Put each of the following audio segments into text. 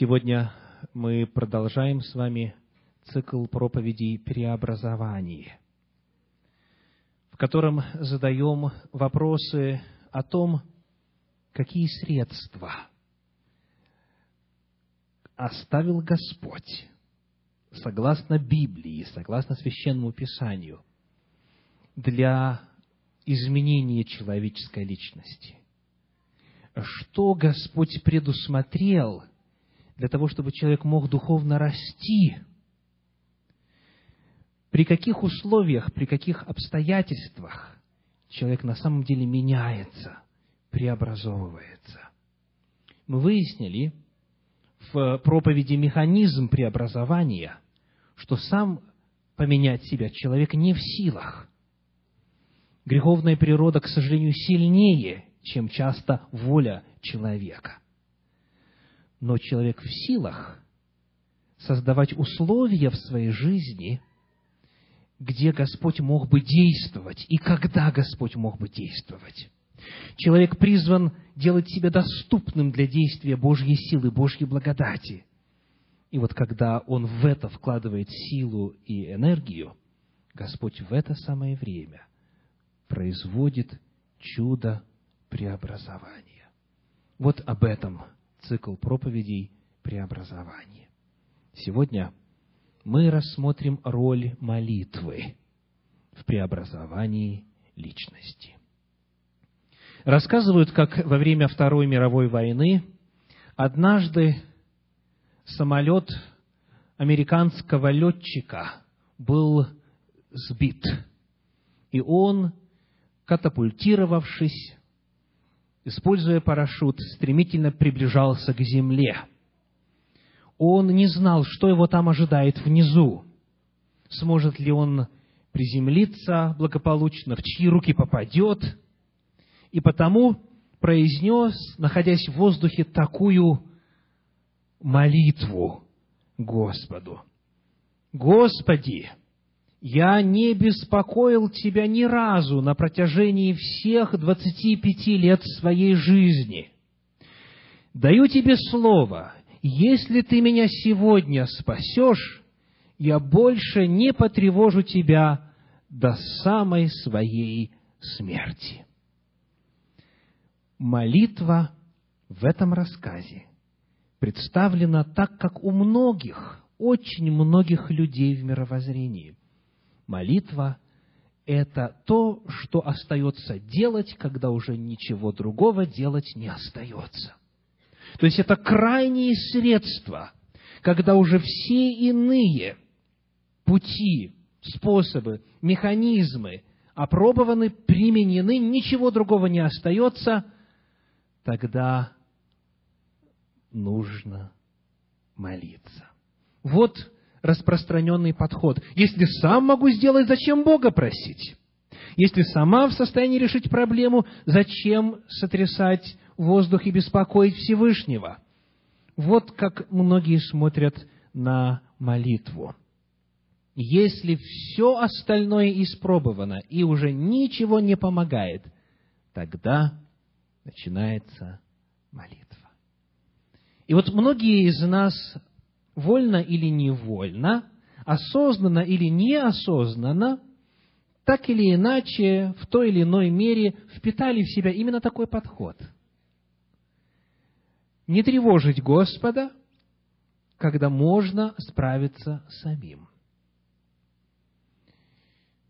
Сегодня мы продолжаем с вами цикл проповедей «Преобразование», в котором задаем вопросы о том, какие средства оставил Господь, согласно Библии, согласно Священному Писанию, для изменения человеческой личности. Что Господь предусмотрел для того, чтобы человек мог духовно расти? При каких условиях, при каких обстоятельствах человек на самом деле меняется, преобразовывается? Мы выяснили в проповеди механизм преобразования, что сам поменять себя человек не в силах – Греховная природа, к сожалению, сильнее, чем часто воля человека. Но человек в силах создавать условия в своей жизни, где Господь мог бы действовать и когда Господь мог бы действовать. Человек призван делать себя доступным для действия Божьей силы, Божьей благодати. И вот когда он в это вкладывает силу и энергию, Господь в это самое время – производит чудо преобразования. Вот об этом цикл проповедей преобразования. Сегодня мы рассмотрим роль молитвы в преобразовании личности. Рассказывают, как во время Второй мировой войны однажды самолет американского летчика был сбит, и он катапультировавшись, используя парашют, стремительно приближался к земле. Он не знал, что его там ожидает внизу. Сможет ли он приземлиться благополучно, в чьи руки попадет. И потому произнес, находясь в воздухе, такую молитву Господу. «Господи, я не беспокоил тебя ни разу на протяжении всех двадцати пяти лет своей жизни. Даю тебе слово, если ты меня сегодня спасешь, я больше не потревожу тебя до самой своей смерти. Молитва в этом рассказе представлена так, как у многих, очень многих людей в мировоззрении – Молитва – это то, что остается делать, когда уже ничего другого делать не остается. То есть это крайние средства, когда уже все иные пути, способы, механизмы опробованы, применены, ничего другого не остается, тогда нужно молиться. Вот распространенный подход. Если сам могу сделать, зачем Бога просить? Если сама в состоянии решить проблему, зачем сотрясать воздух и беспокоить Всевышнего? Вот как многие смотрят на молитву. Если все остальное испробовано и уже ничего не помогает, тогда начинается молитва. И вот многие из нас вольно или невольно, осознанно или неосознанно, так или иначе, в той или иной мере впитали в себя именно такой подход. Не тревожить Господа, когда можно справиться самим.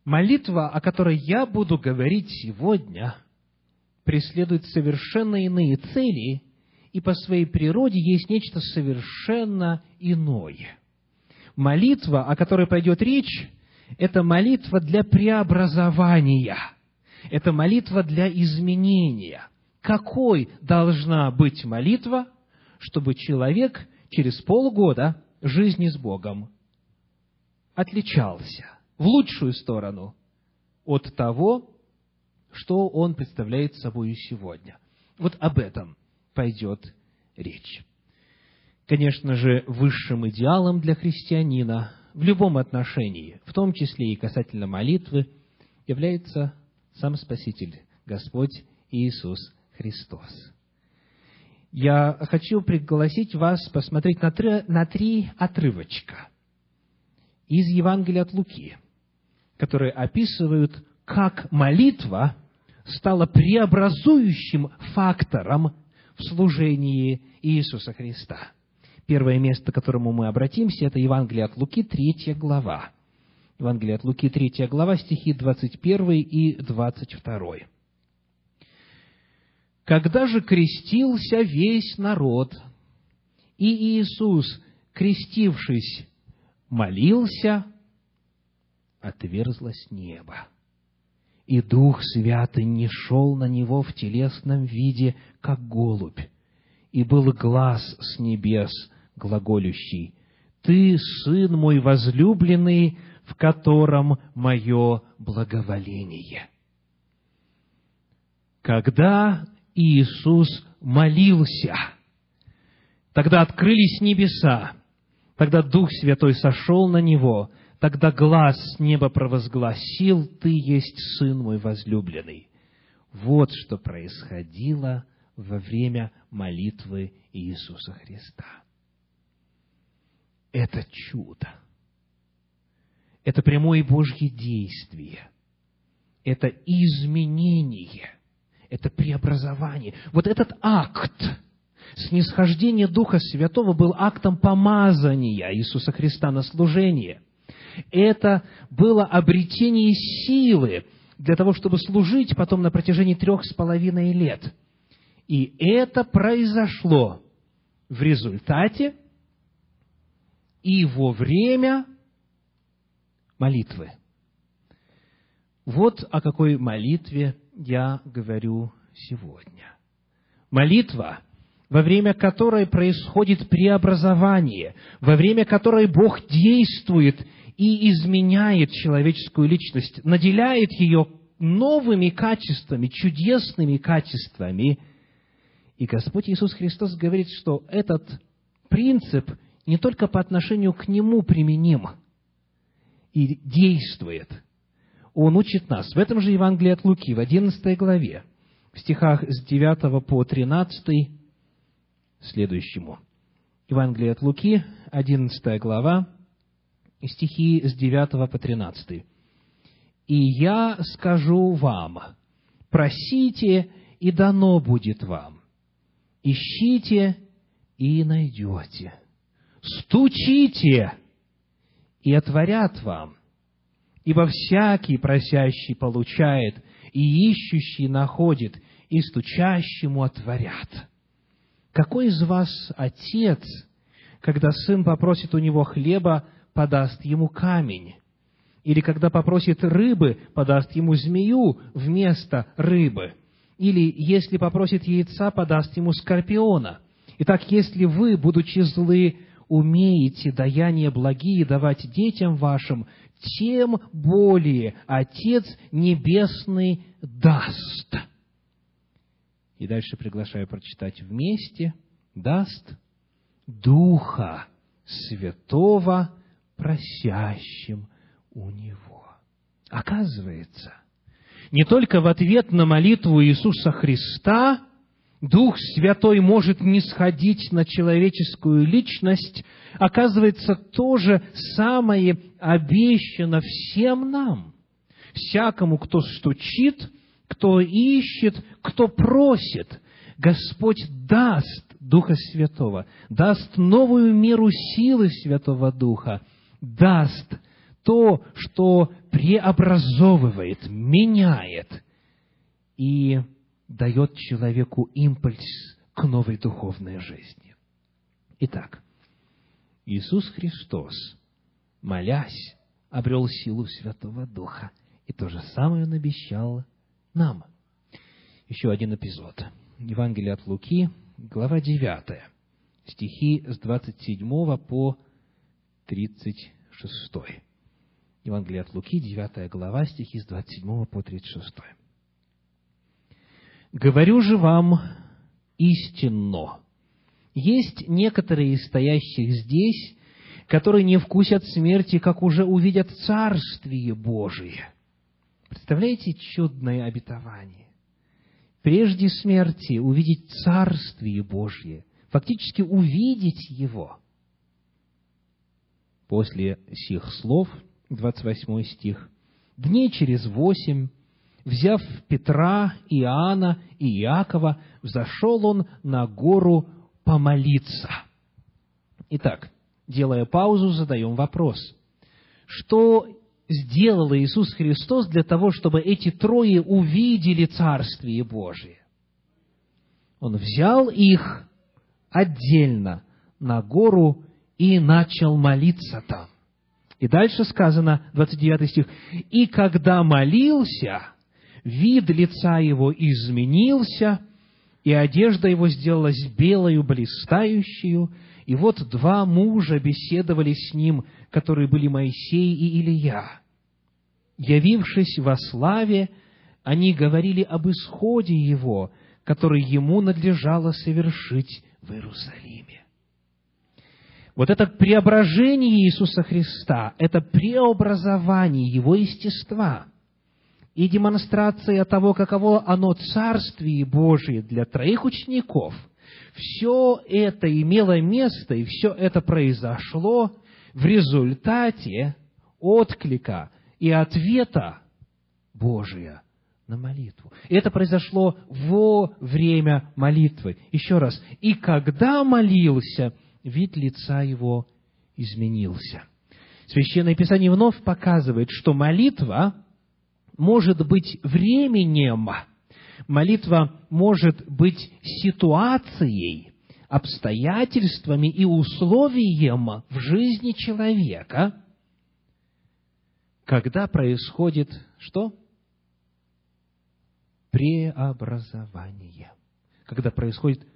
Молитва, о которой я буду говорить сегодня, преследует совершенно иные цели – и по своей природе есть нечто совершенно иное. Молитва, о которой пойдет речь, это молитва для преобразования, это молитва для изменения. Какой должна быть молитва, чтобы человек через полгода жизни с Богом отличался в лучшую сторону от того, что он представляет собой сегодня. Вот об этом пойдет речь. Конечно же, высшим идеалом для христианина в любом отношении, в том числе и касательно молитвы, является сам Спаситель, Господь Иисус Христос. я хочу пригласить вас посмотреть на три, на три отрывочка из Евангелия от Луки, которые описывают, как молитва стала преобразующим фактором в служении Иисуса Христа. Первое место, к которому мы обратимся, это Евангелие от Луки, третья глава. Евангелие от Луки, третья глава, стихи 21 и 22. Когда же крестился весь народ, и Иисус, крестившись, молился, отверзлось небо, и Дух Святый не шел на него в телесном виде, как голубь, и был глаз с небес, глаголющий, «Ты, Сын мой возлюбленный, в котором мое благоволение». Когда Иисус молился. Тогда открылись небеса, тогда Дух Святой сошел на Него, тогда глаз с неба провозгласил, «Ты есть Сын мой возлюбленный». Вот что происходило во время молитвы Иисуса Христа. Это чудо. Это прямое Божье действие. Это изменение – это преобразование. Вот этот акт снисхождения Духа Святого был актом помазания Иисуса Христа на служение. Это было обретение силы для того, чтобы служить потом на протяжении трех с половиной лет. И это произошло в результате и во время молитвы. Вот о какой молитве я говорю сегодня. Молитва, во время которой происходит преобразование, во время которой Бог действует и изменяет человеческую личность, наделяет ее новыми качествами, чудесными качествами. И Господь Иисус Христос говорит, что этот принцип не только по отношению к Нему применим и действует – он учит нас в этом же Евангелии от Луки, в 11 главе, в стихах с 9 по 13, следующему. Евангелие от Луки, 11 глава, стихи с 9 по 13. «И я скажу вам, просите, и дано будет вам, ищите, и найдете, стучите, и отворят вам, Ибо всякий просящий получает, и ищущий находит, и стучащему отворят. Какой из вас отец, когда сын попросит у него хлеба, подаст ему камень? Или когда попросит рыбы, подаст ему змею вместо рыбы? Или если попросит яйца, подаст ему скорпиона? Итак, если вы, будучи злы, умеете даяния благие давать детям вашим, тем более Отец Небесный даст. И дальше приглашаю прочитать вместе. Даст Духа Святого просящим у Него. Оказывается, не только в ответ на молитву Иисуса Христа Дух Святой может не сходить на человеческую личность, оказывается, то же самое обещано всем нам. Всякому, кто стучит, кто ищет, кто просит, Господь даст Духа Святого, даст новую меру силы Святого Духа, даст то, что преобразовывает, меняет и дает человеку импульс к новой духовной жизни. Итак, Иисус Христос, молясь, обрел силу Святого Духа. И то же самое Он обещал нам. Еще один эпизод. Евангелие от Луки, глава 9, стихи с 27 по 36. Евангелие от Луки, 9 глава, стихи с 27 по 36. Говорю же вам истинно. Есть некоторые из стоящих здесь, которые не вкусят смерти, как уже увидят Царствие Божие. Представляете чудное обетование? прежде смерти увидеть Царствие Божье, фактически увидеть Его. После сих слов, 28 стих, «Дней через восемь, взяв Петра, Иоанна и Иакова, взошел он на гору помолиться». Итак, делая паузу, задаем вопрос. Что сделал Иисус Христос для того, чтобы эти трое увидели Царствие Божие? Он взял их отдельно на гору и начал молиться там. И дальше сказано, 29 стих, «И когда молился, вид лица его изменился, и одежда его сделалась белою, блистающую, и вот два мужа беседовали с ним, которые были Моисей и Илия. Явившись во славе, они говорили об исходе его, который ему надлежало совершить в Иерусалиме. Вот это преображение Иисуса Христа, это преобразование Его естества и демонстрация того, каково оно Царствие Божие для троих учеников – все это имело место, и все это произошло в результате отклика и ответа Божия на молитву. И это произошло во время молитвы. Еще раз. И когда молился, вид лица его изменился. Священное Писание вновь показывает, что молитва может быть временем, молитва может быть ситуацией, обстоятельствами и условием в жизни человека, когда происходит что? Преобразование. Когда происходит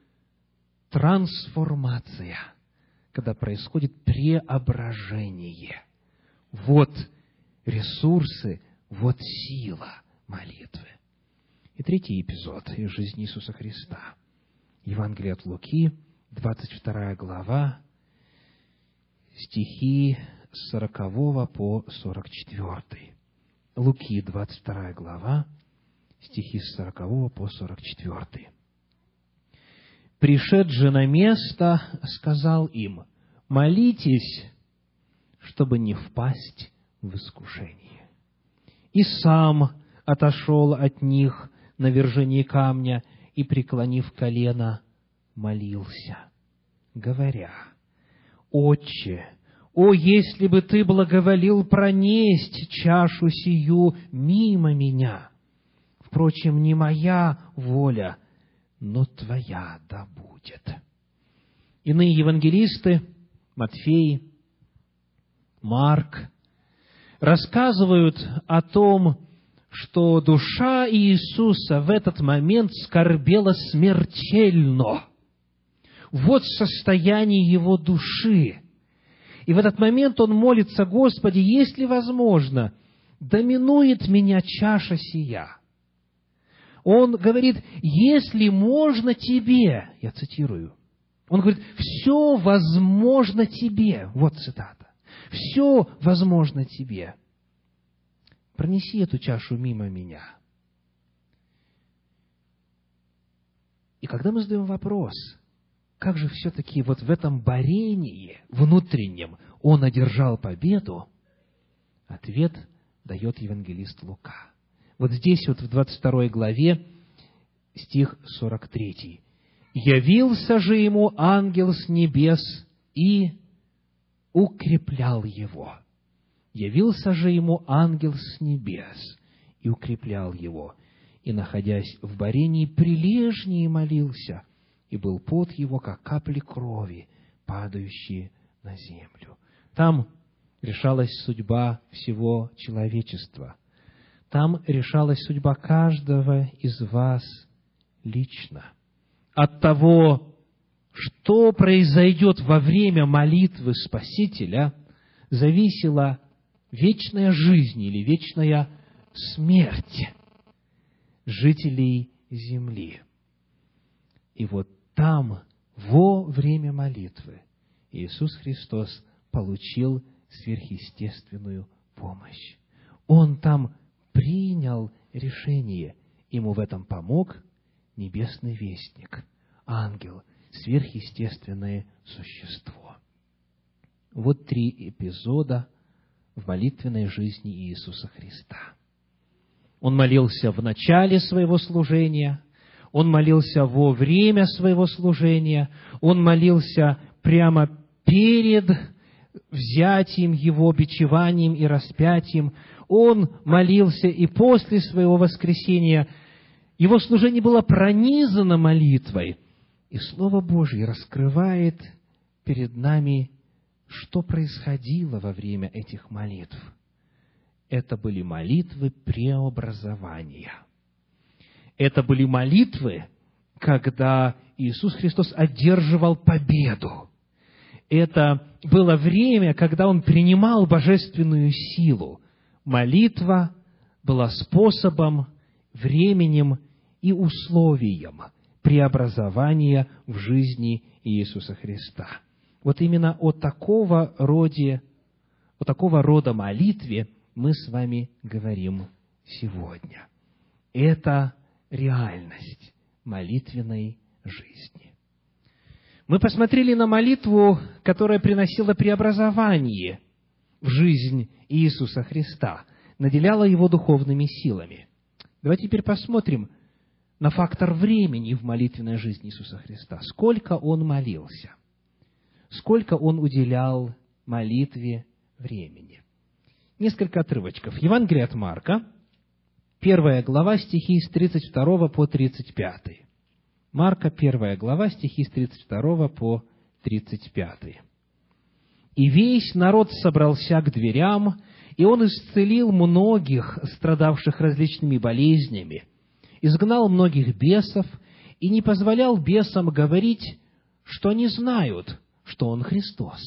трансформация. Когда происходит преображение. Вот ресурсы, вот сила молитвы. И третий эпизод из жизни Иисуса Христа. Евангелие от Луки, 22 глава, стихи с 40 по 44. Луки, 22 глава, стихи с 40 по 44. «Пришед же на место, сказал им, молитесь, чтобы не впасть в искушение. И сам отошел от них на вержении камня и, преклонив колено, молился, говоря, «Отче, о, если бы Ты благоволил пронесть чашу сию мимо меня! Впрочем, не моя воля, но Твоя да будет». Иные евангелисты, Матфей, Марк, рассказывают о том, что душа Иисуса в этот момент скорбела смертельно. Вот состояние его души. И в этот момент он молится, Господи, если возможно, доминует меня чаша сия. Он говорит, если можно тебе, я цитирую, он говорит, все возможно тебе. Вот цитата. Все возможно тебе пронеси эту чашу мимо меня. И когда мы задаем вопрос, как же все-таки вот в этом борении внутреннем он одержал победу, ответ дает евангелист Лука. Вот здесь вот в 22 главе стих 43. «Явился же ему ангел с небес и укреплял его» Явился же ему ангел с небес и укреплял его, и, находясь в борении, прилежнее молился, и был пот его, как капли крови, падающие на землю. Там решалась судьба всего человечества. Там решалась судьба каждого из вас лично. От того, что произойдет во время молитвы Спасителя, зависело вечная жизнь или вечная смерть жителей земли. И вот там, во время молитвы, Иисус Христос получил сверхъестественную помощь. Он там принял решение. Ему в этом помог небесный вестник, ангел, сверхъестественное существо. Вот три эпизода в молитвенной жизни Иисуса Христа. Он молился в начале своего служения, он молился во время своего служения, он молился прямо перед взятием его, бичеванием и распятием. Он молился и после своего воскресения. Его служение было пронизано молитвой. И Слово Божье раскрывает перед нами, что происходило во время этих молитв. Это были молитвы преобразования. Это были молитвы, когда Иисус Христос одерживал победу это было время, когда он принимал божественную силу. Молитва была способом, временем и условием преобразования в жизни Иисуса Христа. Вот именно о такого роде, о такого рода молитве мы с вами говорим сегодня. Это реальность молитвенной жизни. Мы посмотрели на молитву, которая приносила преобразование в жизнь Иисуса Христа, наделяла его духовными силами. Давайте теперь посмотрим на фактор времени в молитвенной жизни Иисуса Христа. Сколько Он молился? Сколько Он уделял молитве времени? Несколько отрывочков. Евангелие от Марка, первая глава, стихи с 32 по 35. Марка, первая глава, стихи с 32 по 35. «И весь народ собрался к дверям, и он исцелил многих, страдавших различными болезнями, изгнал многих бесов и не позволял бесам говорить, что они знают, что он Христос.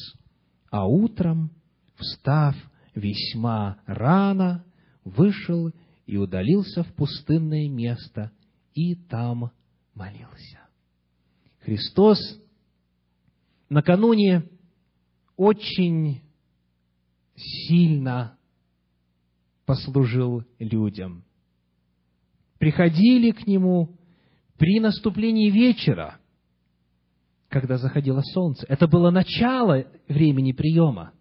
А утром, встав весьма рано, вышел и удалился в пустынное место, и там молился. Христос накануне очень сильно послужил людям. Приходили к Нему при наступлении вечера, когда заходило солнце. Это было начало времени приема.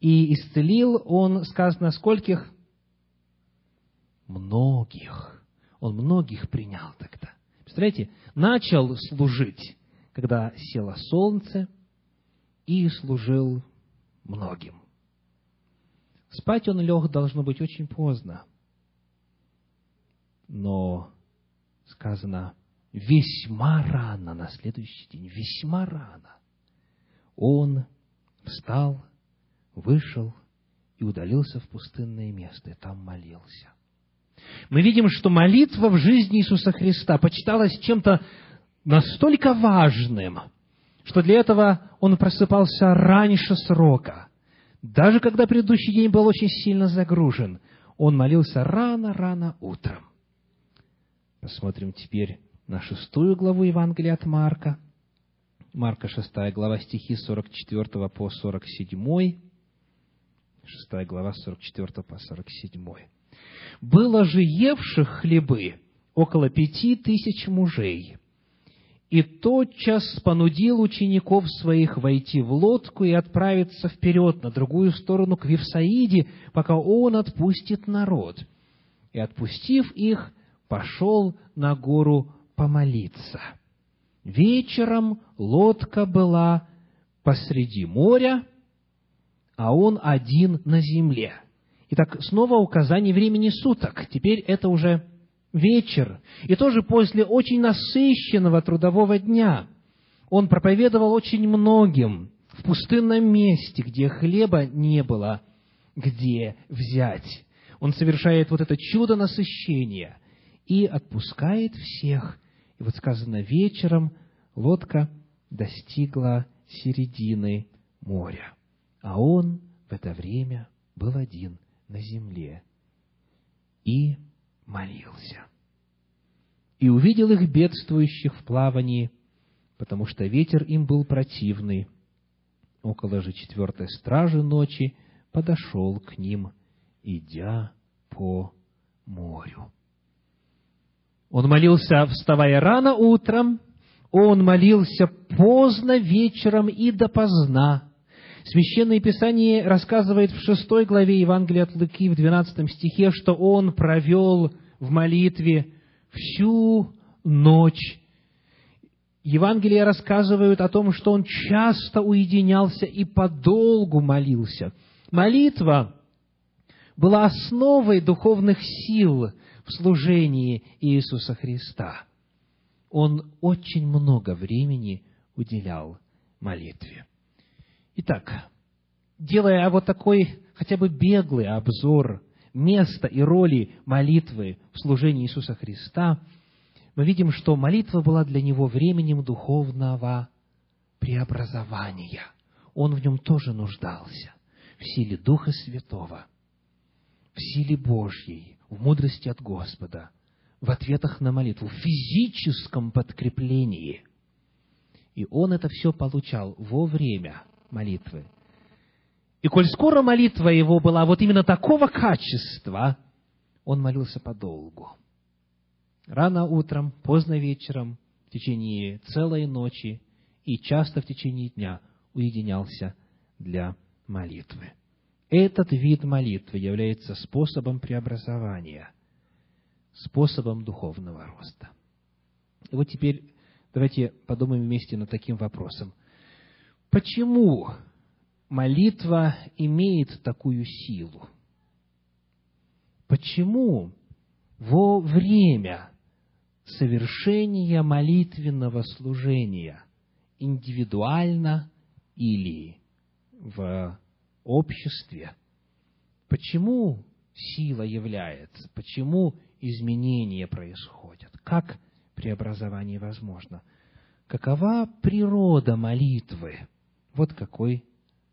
И исцелил Он, сказано, скольких? Многих. Он многих принял тогда. Представляете, начал служить, когда село солнце, и служил многим. Спать он лег, должно быть, очень поздно. Но сказано, весьма рано, на следующий день, весьма рано, он встал, вышел и удалился в пустынное место, и там молился мы видим, что молитва в жизни Иисуса Христа почиталась чем-то настолько важным, что для этого он просыпался раньше срока. Даже когда предыдущий день был очень сильно загружен, он молился рано-рано утром. Посмотрим теперь на шестую главу Евангелия от Марка. Марка, шестая глава, стихи 44 по 47. Шестая глава, 44 по 47. Было же евших хлебы около пяти тысяч мужей. И тотчас понудил учеников своих войти в лодку и отправиться вперед на другую сторону к Вифсаиде, пока он отпустит народ. И, отпустив их, пошел на гору помолиться. Вечером лодка была посреди моря, а он один на земле. Итак, снова указание времени суток. Теперь это уже вечер. И тоже после очень насыщенного трудового дня он проповедовал очень многим в пустынном месте, где хлеба не было, где взять. Он совершает вот это чудо насыщения и отпускает всех. И вот сказано, вечером лодка достигла середины моря, а он в это время был один на земле и молился. И увидел их бедствующих в плавании, потому что ветер им был противный. Около же четвертой стражи ночи подошел к ним, идя по морю. Он молился, вставая рано утром, он молился поздно вечером и допоздна. Священное Писание рассказывает в шестой главе Евангелия от Луки в двенадцатом стихе, что он провел в молитве всю ночь. Евангелия рассказывают о том, что он часто уединялся и подолгу молился. Молитва была основой духовных сил в служении Иисуса Христа. Он очень много времени уделял молитве. Итак, делая вот такой хотя бы беглый обзор места и роли молитвы в служении Иисуса Христа, мы видим, что молитва была для него временем духовного преобразования. Он в нем тоже нуждался, в силе Духа Святого, в силе Божьей, в мудрости от Господа, в ответах на молитву, в физическом подкреплении. И он это все получал во время молитвы. И коль скоро молитва его была вот именно такого качества, он молился подолгу. Рано утром, поздно вечером, в течение целой ночи и часто в течение дня уединялся для молитвы. Этот вид молитвы является способом преобразования, способом духовного роста. И вот теперь давайте подумаем вместе над таким вопросом. Почему молитва имеет такую силу? Почему во время совершения молитвенного служения индивидуально или в обществе, почему сила является, почему изменения происходят, как преобразование возможно, какова природа молитвы, вот какой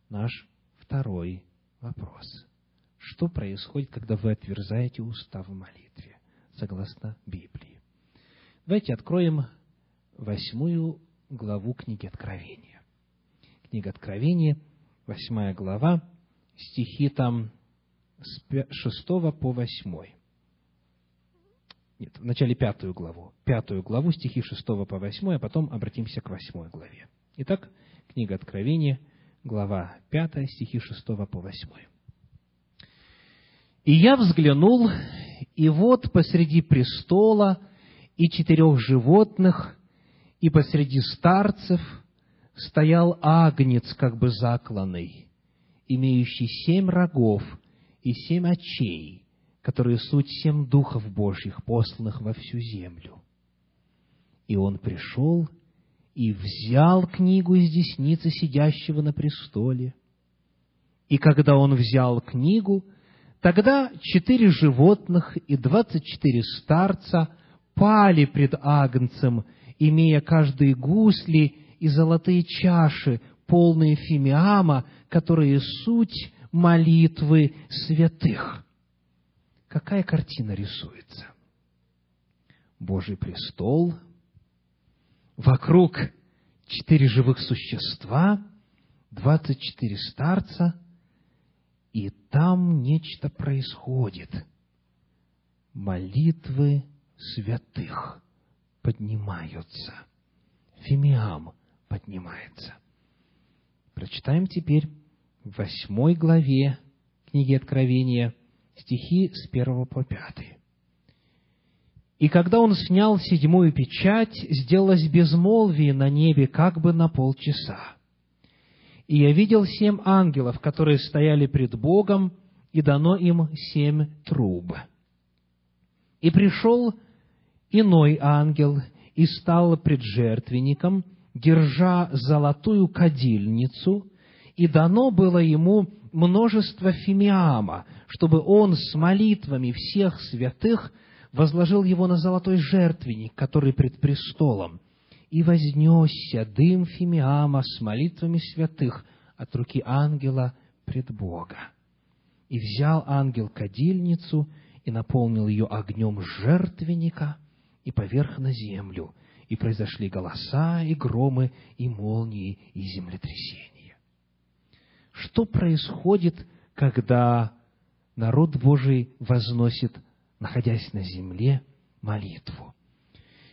наш второй вопрос. Что происходит, когда вы отверзаете уста в молитве, согласно Библии? Давайте откроем восьмую главу книги Откровения. Книга Откровения, восьмая глава, стихи там с шестого по восьмой. Нет, в начале пятую главу. Пятую главу, стихи шестого по восьмой, а потом обратимся к восьмой главе. Итак, Книга Откровения, глава 5, стихи 6 по 8. «И я взглянул, и вот посреди престола и четырех животных, и посреди старцев стоял агнец, как бы закланный, имеющий семь рогов и семь очей, которые суть семь духов Божьих, посланных во всю землю. И он пришел и взял книгу из десницы сидящего на престоле. И когда он взял книгу, тогда четыре животных и двадцать четыре старца пали пред Агнцем, имея каждые гусли и золотые чаши, полные фимиама, которые суть молитвы святых. Какая картина рисуется? Божий престол – вокруг четыре живых существа, двадцать четыре старца, и там нечто происходит. Молитвы святых поднимаются. Фимиам поднимается. Прочитаем теперь в восьмой главе книги Откровения стихи с первого по пятый. И когда он снял седьмую печать, сделалось безмолвие на небе как бы на полчаса. И я видел семь ангелов, которые стояли пред Богом, и дано им семь труб. И пришел иной ангел и стал пред жертвенником, держа золотую кадильницу, и дано было ему множество фимиама, чтобы он с молитвами всех святых – возложил его на золотой жертвенник, который пред престолом, и вознесся дым фимиама с молитвами святых от руки ангела пред Бога. И взял ангел кадильницу и наполнил ее огнем жертвенника и поверх на землю, и произошли голоса, и громы, и молнии, и землетрясения. Что происходит, когда народ Божий возносит находясь на земле, молитву.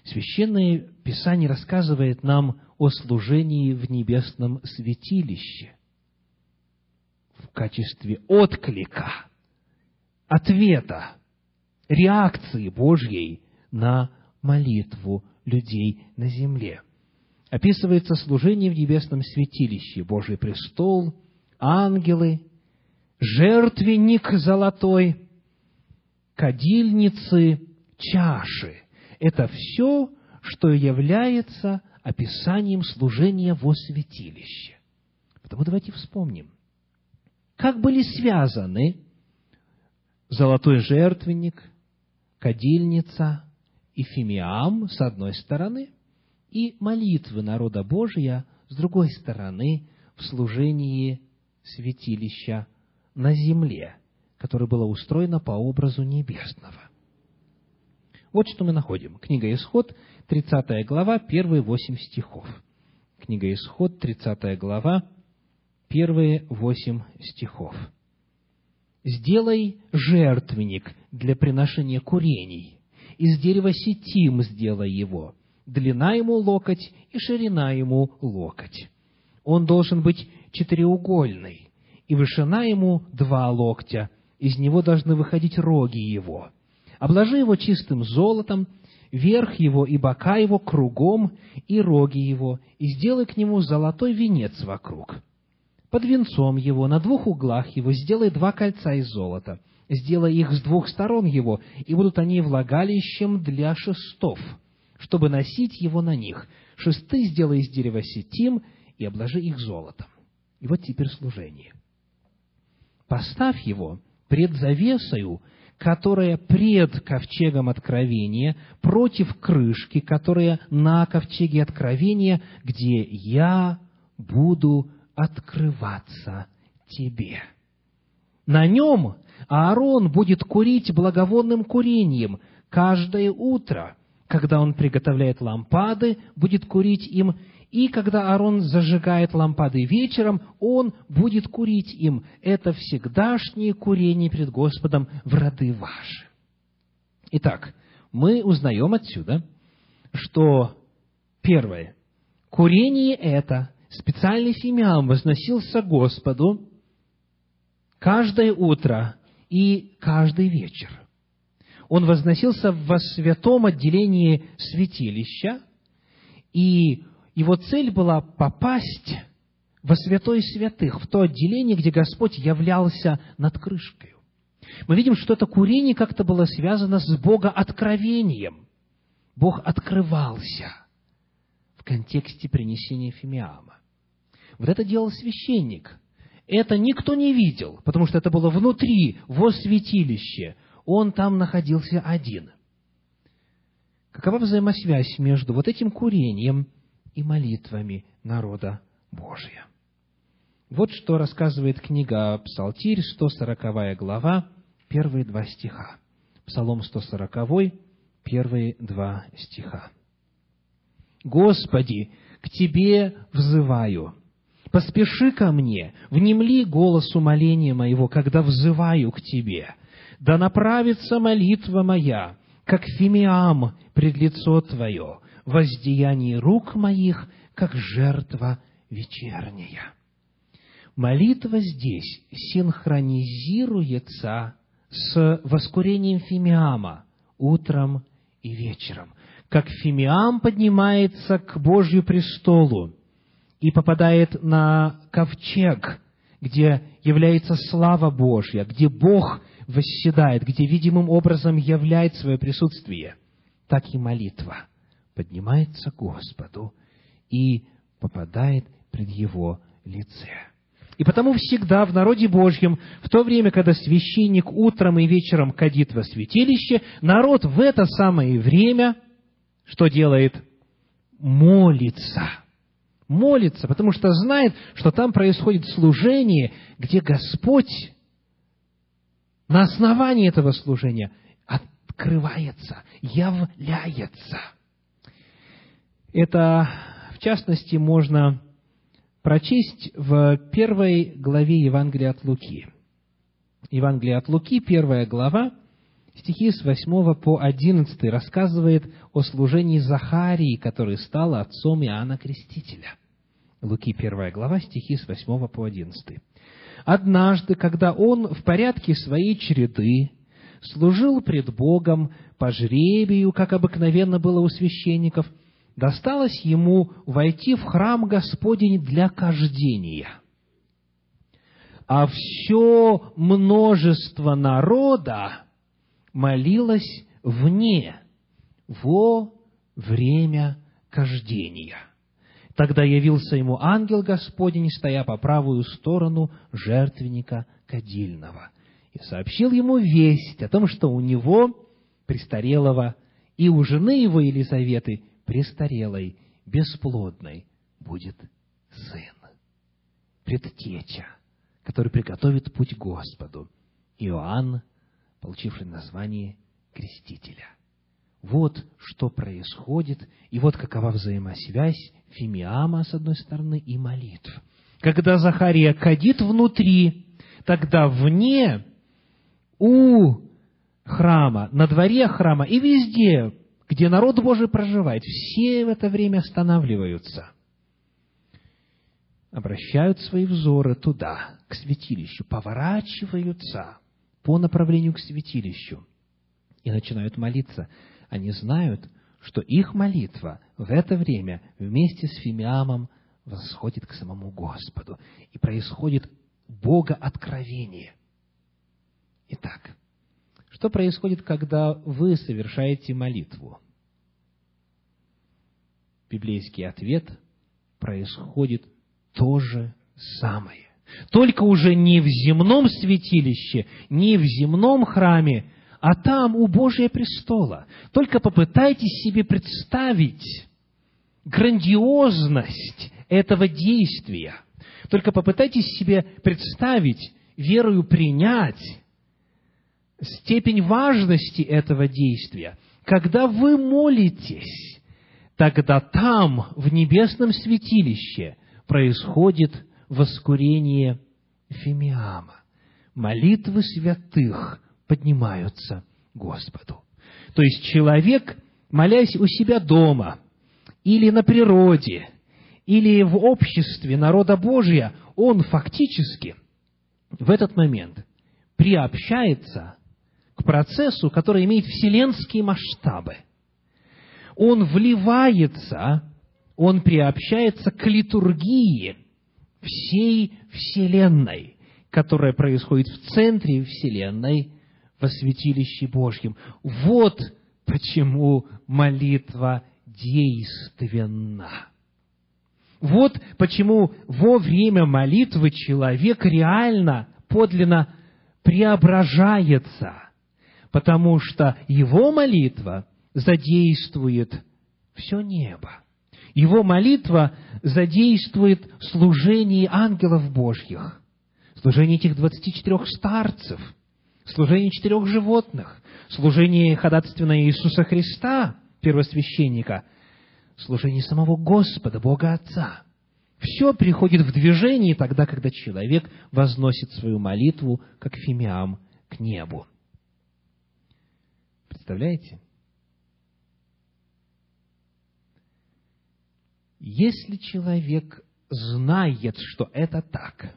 Священное Писание рассказывает нам о служении в небесном святилище в качестве отклика, ответа, реакции Божьей на молитву людей на земле. Описывается служение в небесном святилище, Божий престол, ангелы, жертвенник золотой, кадильницы, чаши. Это все, что является описанием служения во святилище. Потому давайте вспомним, как были связаны золотой жертвенник, кадильница и фимиам с одной стороны, и молитвы народа Божия с другой стороны в служении святилища на земле, которое было устроено по образу небесного. Вот что мы находим. Книга Исход, 30 глава, первые восемь стихов. Книга Исход, 30 глава, первые восемь стихов. «Сделай жертвенник для приношения курений, из дерева сетим сделай его, длина ему локоть и ширина ему локоть. Он должен быть четыреугольный, и вышина ему два локтя, из него должны выходить роги его. Обложи его чистым золотом, верх его и бока его кругом, и роги его, и сделай к нему золотой венец вокруг. Под венцом его, на двух углах его, сделай два кольца из золота, сделай их с двух сторон его, и будут они влагалищем для шестов, чтобы носить его на них. Шесты сделай из дерева сетим, и обложи их золотом. И вот теперь служение. Поставь его пред завесою, которая пред ковчегом откровения, против крышки, которая на ковчеге откровения, где я буду открываться тебе. На нем Аарон будет курить благовонным курением каждое утро, когда он приготовляет лампады, будет курить им и когда Аарон зажигает лампады вечером, он будет курить им. Это всегдашнее курение перед Господом в роды ваши. Итак, мы узнаем отсюда, что первое, курение это, специальный фимиам возносился Господу каждое утро и каждый вечер. Он возносился в святом отделении святилища, и его цель была попасть во святой святых, в то отделение, где Господь являлся над крышкой. Мы видим, что это курение как-то было связано с Богооткровением. Бог открывался в контексте принесения фимиама. Вот это делал священник. Это никто не видел, потому что это было внутри, во святилище. Он там находился один. Какова взаимосвязь между вот этим курением и молитвами народа Божия. Вот что рассказывает книга Псалтирь, 140 глава, первые два стиха. Псалом 140, первые два стиха. «Господи, к Тебе взываю, поспеши ко мне, внемли голос умоления моего, когда взываю к Тебе. Да направится молитва моя, как фимиам пред лицо Твое, воздеяние рук моих, как жертва вечерняя. Молитва здесь синхронизируется с воскурением фимиама утром и вечером. Как фимиам поднимается к Божью престолу и попадает на ковчег, где является слава Божья, где Бог восседает, где видимым образом являет свое присутствие, так и молитва – поднимается к Господу и попадает пред Его лице. И потому всегда в народе Божьем, в то время, когда священник утром и вечером кадит во святилище, народ в это самое время что делает? Молится. Молится, потому что знает, что там происходит служение, где Господь на основании этого служения открывается, является – это, в частности, можно прочесть в первой главе Евангелия от Луки. Евангелие от Луки, первая глава, стихи с 8 по 11 рассказывает о служении Захарии, который стал отцом Иоанна Крестителя. Луки 1 глава, стихи с 8 по 11. «Однажды, когда он в порядке своей череды служил пред Богом по жребию, как обыкновенно было у священников, досталось ему войти в храм Господень для кождения. А все множество народа молилось вне, во время кождения. Тогда явился ему ангел Господень, стоя по правую сторону жертвенника кадильного, и сообщил ему весть о том, что у него, престарелого, и у жены его Елизаветы, престарелой, бесплодной, будет сын. Предтеча, который приготовит путь Господу. Иоанн, получивший название Крестителя. Вот что происходит, и вот какова взаимосвязь фимиама, с одной стороны, и молитв. Когда Захария кадит внутри, тогда вне, у храма, на дворе храма и везде, где народ Божий проживает, все в это время останавливаются, обращают свои взоры туда, к святилищу, поворачиваются по направлению к святилищу и начинают молиться – они знают, что их молитва в это время вместе с Фимиамом восходит к самому Господу, и происходит Бога откровение. Итак, что происходит, когда вы совершаете молитву? Библейский ответ происходит то же самое. Только уже не в земном святилище, не в земном храме, а там, у Божия престола. Только попытайтесь себе представить грандиозность этого действия. Только попытайтесь себе представить, верою принять степень важности этого действия. Когда вы молитесь, тогда там, в небесном святилище, происходит воскурение Фимиама. Молитвы святых поднимаются Господу. То есть человек, молясь у себя дома, или на природе, или в обществе народа Божия, он фактически в этот момент приобщается к процессу, который имеет вселенские масштабы. Он вливается, он приобщается к литургии всей Вселенной, которая происходит в центре Вселенной, во святилище Божьем. Вот почему молитва действенна. Вот почему во время молитвы человек реально, подлинно преображается, потому что его молитва задействует все небо. Его молитва задействует служение ангелов Божьих, служение этих 24 старцев – служение четырех животных, служение ходатайственное Иисуса Христа, первосвященника, служение самого Господа, Бога Отца. Все приходит в движение тогда, когда человек возносит свою молитву, как фимиам, к небу. Представляете? Если человек знает, что это так,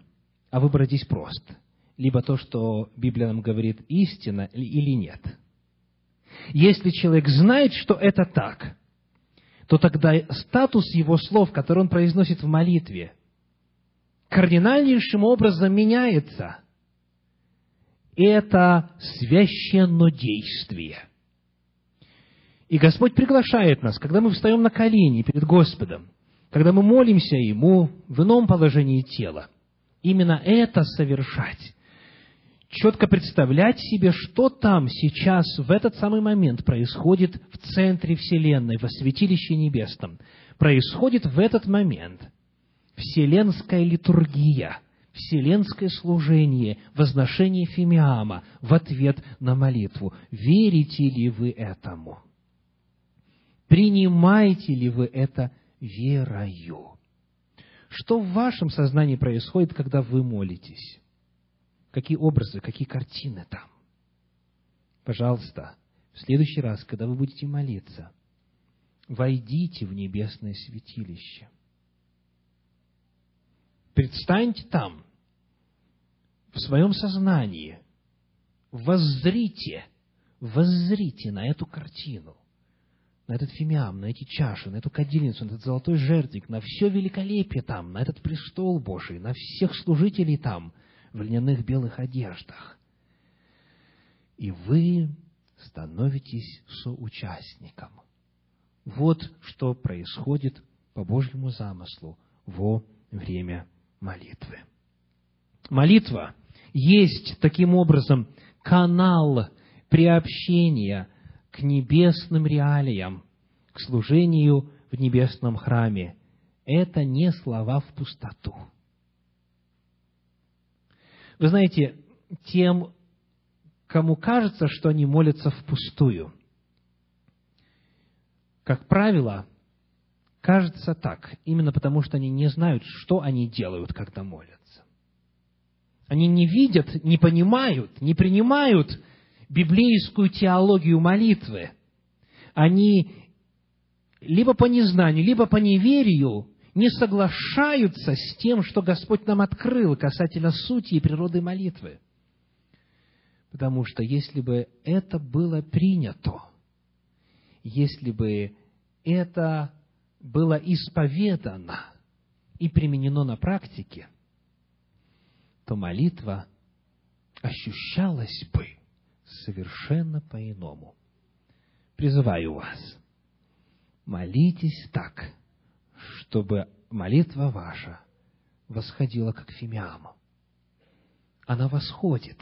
а выбор здесь прост – либо то, что Библия нам говорит, истина или нет. Если человек знает, что это так, то тогда статус его слов, которые он произносит в молитве, кардинальнейшим образом меняется. Это священнодействие. И Господь приглашает нас, когда мы встаем на колени перед Господом, когда мы молимся Ему в ином положении тела, именно это совершать четко представлять себе, что там сейчас, в этот самый момент происходит в центре Вселенной, во святилище небесном. Происходит в этот момент вселенская литургия, вселенское служение, возношение фимиама в ответ на молитву. Верите ли вы этому? Принимаете ли вы это верою? Что в вашем сознании происходит, когда вы молитесь? Какие образы, какие картины там? пожалуйста, в следующий раз, когда вы будете молиться, войдите в небесное святилище. Предстаньте там, в своем сознании, воззрите, воззрите на эту картину, на этот фимиам, на эти чаши, на эту кадильницу, на этот золотой жертвик, на все великолепие там, на этот престол Божий, на всех служителей там, в льняных белых одеждах. И вы становитесь соучастником. Вот что происходит по Божьему замыслу во время молитвы. Молитва есть таким образом канал приобщения к небесным реалиям, к служению в небесном храме. Это не слова в пустоту. Вы знаете, тем, кому кажется, что они молятся впустую, как правило, кажется так, именно потому что они не знают, что они делают, когда молятся. Они не видят, не понимают, не принимают библейскую теологию молитвы. Они либо по незнанию, либо по неверию не соглашаются с тем, что Господь нам открыл касательно сути и природы молитвы. Потому что если бы это было принято, если бы это было исповедано и применено на практике – то молитва ощущалась бы совершенно по-иному. Призываю вас, молитесь так, чтобы молитва ваша восходила как фимиам. Она восходит,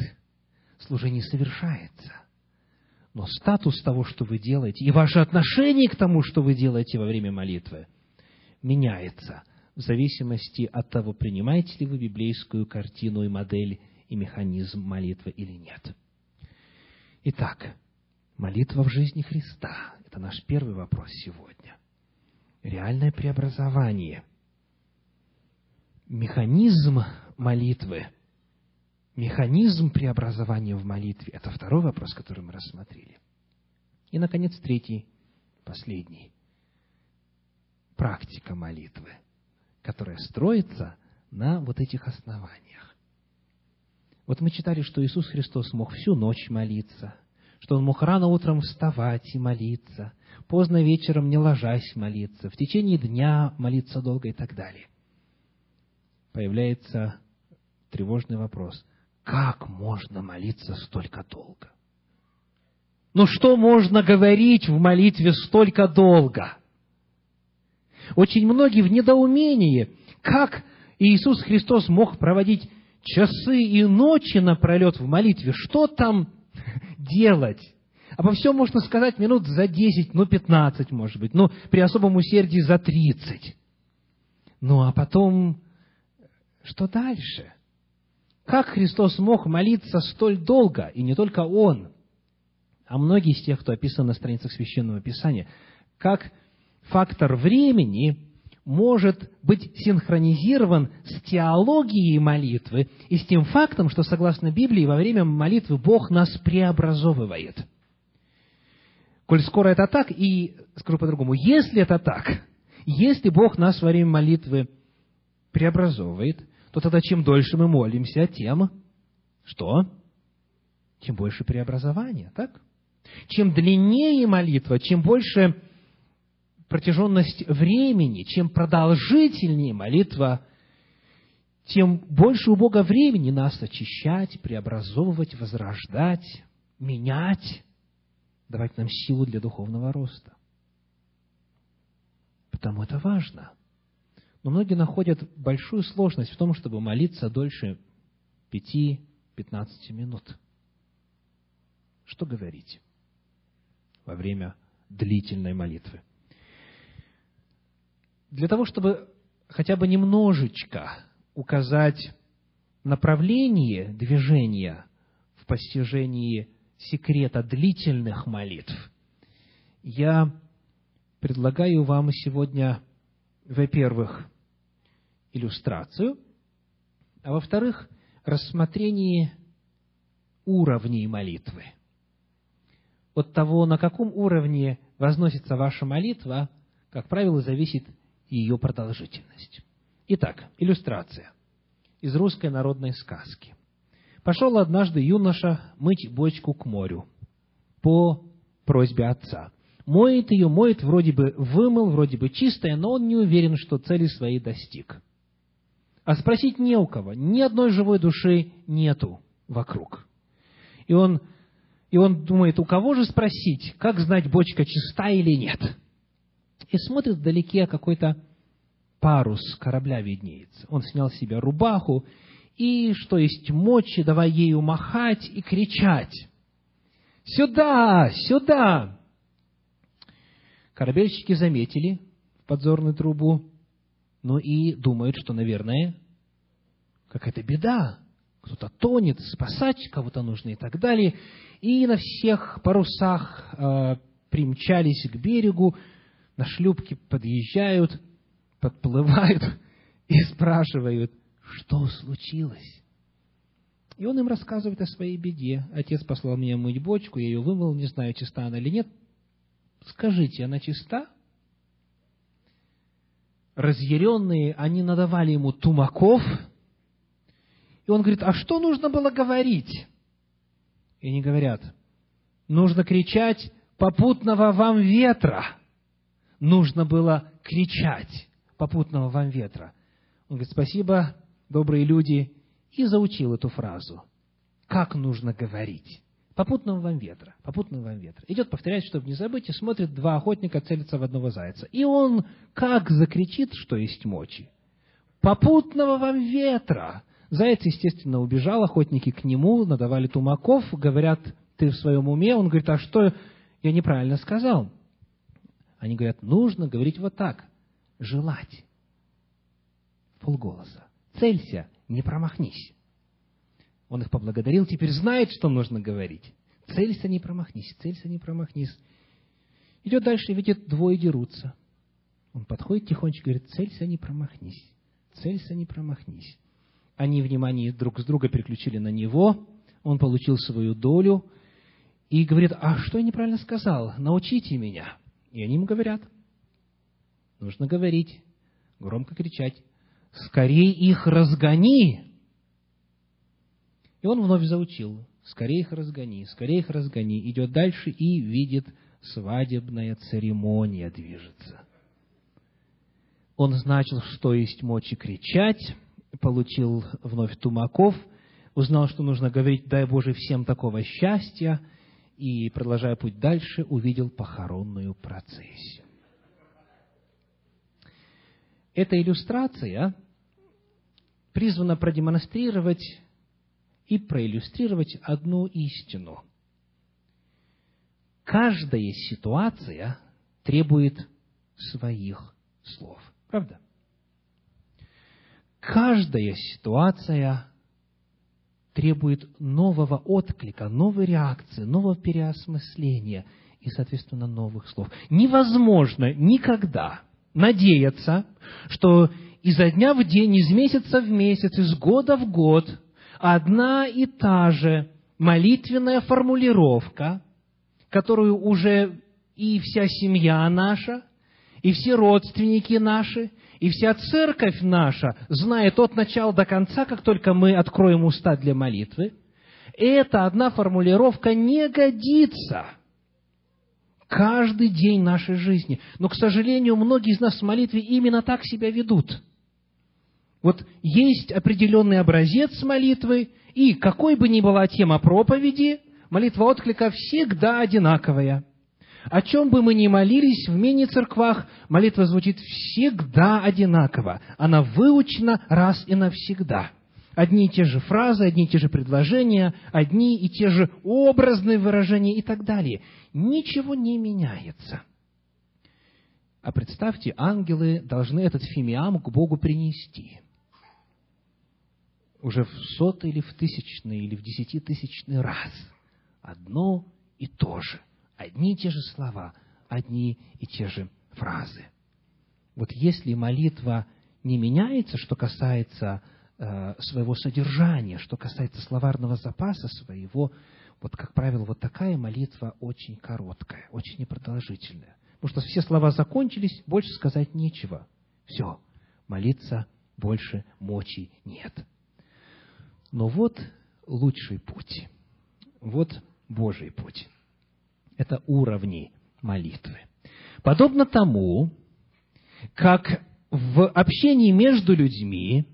служение совершается. Но статус того, что вы делаете, и ваше отношение к тому, что вы делаете во время молитвы, меняется – в зависимости от того, принимаете ли вы библейскую картину и модель и механизм молитвы или нет. Итак, молитва в жизни Христа – это наш первый вопрос сегодня. Реальное преобразование. Механизм молитвы, механизм преобразования в молитве – это второй вопрос, который мы рассмотрели. И, наконец, третий, последний. Практика молитвы – которая строится на вот этих основаниях. Вот мы читали, что Иисус Христос мог всю ночь молиться, что Он мог рано утром вставать и молиться, поздно вечером не ложась молиться, в течение дня молиться долго и так далее. Появляется тревожный вопрос. Как можно молиться столько долго? Ну что можно говорить в молитве столько долго? Очень многие в недоумении, как Иисус Христос мог проводить часы и ночи напролет в молитве, что там делать? Обо всем можно сказать минут за десять, ну, пятнадцать, может быть, ну, при особом усердии за тридцать. Ну, а потом, что дальше? Как Христос мог молиться столь долго, и не только Он, а многие из тех, кто описан на страницах Священного Писания, как фактор времени может быть синхронизирован с теологией молитвы и с тем фактом, что, согласно Библии, во время молитвы Бог нас преобразовывает. Коль скоро это так, и скажу по-другому, если это так, если Бог нас во время молитвы преобразовывает, то тогда чем дольше мы молимся, тем что? Тем больше преобразования, так? Чем длиннее молитва, чем больше протяженность времени, чем продолжительнее молитва, тем больше у Бога времени нас очищать, преобразовывать, возрождать, менять, давать нам силу для духовного роста. Потому это важно. Но многие находят большую сложность в том, чтобы молиться дольше пяти-пятнадцати минут. Что говорить во время длительной молитвы? для того, чтобы хотя бы немножечко указать направление движения в постижении секрета длительных молитв, я предлагаю вам сегодня, во-первых, иллюстрацию, а во-вторых, рассмотрение уровней молитвы. от того, на каком уровне возносится ваша молитва, как правило, зависит ее продолжительность. Итак, иллюстрация из русской народной сказки. Пошел однажды юноша мыть бочку к морю по просьбе отца. Моет ее, моет, вроде бы вымыл, вроде бы чистая, но он не уверен, что цели своей достиг. А спросить не у кого, ни одной живой души нету вокруг. И он, и он думает, у кого же спросить, как знать, бочка чиста или нет. И смотрит вдалеке какой-то парус корабля виднеется. Он снял с себя рубаху и, что есть мочи, давай ею махать и кричать. «Сюда! Сюда!» Корабельщики заметили подзорную трубу, ну и думают, что, наверное, какая-то беда, кто-то тонет, спасать кого-то нужно и так далее. И на всех парусах э, примчались к берегу, на шлюпки подъезжают, подплывают и спрашивают, что случилось. И он им рассказывает о своей беде. Отец послал меня мыть бочку, я ее вымыл, не знаю, чиста она или нет. Скажите, она чиста? Разъяренные, они надавали ему тумаков, и он говорит, а что нужно было говорить? И они говорят, нужно кричать попутного вам ветра. Нужно было кричать попутного вам ветра. Он говорит, спасибо, добрые люди, и заучил эту фразу. Как нужно говорить? Попутного вам ветра, попутного вам ветра. Идет, повторяет, чтобы не забыть, и смотрит, два охотника целятся в одного зайца. И он как закричит, что есть мочи. Попутного вам ветра! Заяц, естественно, убежал, охотники к нему, надавали тумаков, говорят, ты в своем уме? Он говорит, а что я неправильно сказал? Они говорят, нужно говорить вот так, желать. Полголоса. Целься, не промахнись. Он их поблагодарил, теперь знает, что нужно говорить. Целься, не промахнись, целься, не промахнись. Идет дальше видит, двое дерутся. Он подходит тихонечко и говорит, целься, не промахнись, целься, не промахнись. Они внимание друг с друга переключили на него, он получил свою долю и говорит, а что я неправильно сказал? Научите меня. И они ему говорят, нужно говорить, громко кричать, скорее их разгони. И он вновь заучил, скорее их разгони, скорее их разгони. Идет дальше и видит, свадебная церемония движется. Он значил, что есть мочи кричать, получил вновь тумаков, узнал, что нужно говорить «дай Боже всем такого счастья», и, продолжая путь дальше, увидел похоронную процессию. Эта иллюстрация призвана продемонстрировать и проиллюстрировать одну истину. Каждая ситуация требует своих слов. Правда? Каждая ситуация требует нового отклика, новой реакции, нового переосмысления и, соответственно, новых слов. Невозможно никогда надеяться, что изо дня в день, из месяца в месяц, из года в год одна и та же молитвенная формулировка, которую уже и вся семья наша, и все родственники наши, и вся церковь наша знает от начала до конца, как только мы откроем уста для молитвы, эта одна формулировка не годится – каждый день нашей жизни. Но, к сожалению, многие из нас в молитве именно так себя ведут. Вот есть определенный образец молитвы, и какой бы ни была тема проповеди, молитва отклика всегда одинаковая. О чем бы мы ни молились в мини-церквах, молитва звучит всегда одинаково. Она выучена раз и навсегда. Одни и те же фразы, одни и те же предложения, одни и те же образные выражения и так далее. Ничего не меняется. А представьте, ангелы должны этот фимиам к Богу принести. Уже в сотый или в тысячный, или в десятитысячный раз. Одно и то же. Одни и те же слова, одни и те же фразы. Вот если молитва не меняется, что касается э, своего содержания, что касается словарного запаса своего, вот, как правило, вот такая молитва очень короткая, очень непродолжительная. Потому что все слова закончились, больше сказать нечего. Все, молиться больше мочи нет. Но вот лучший путь. Вот Божий путь. Это уровни молитвы. Подобно тому, как в общении между людьми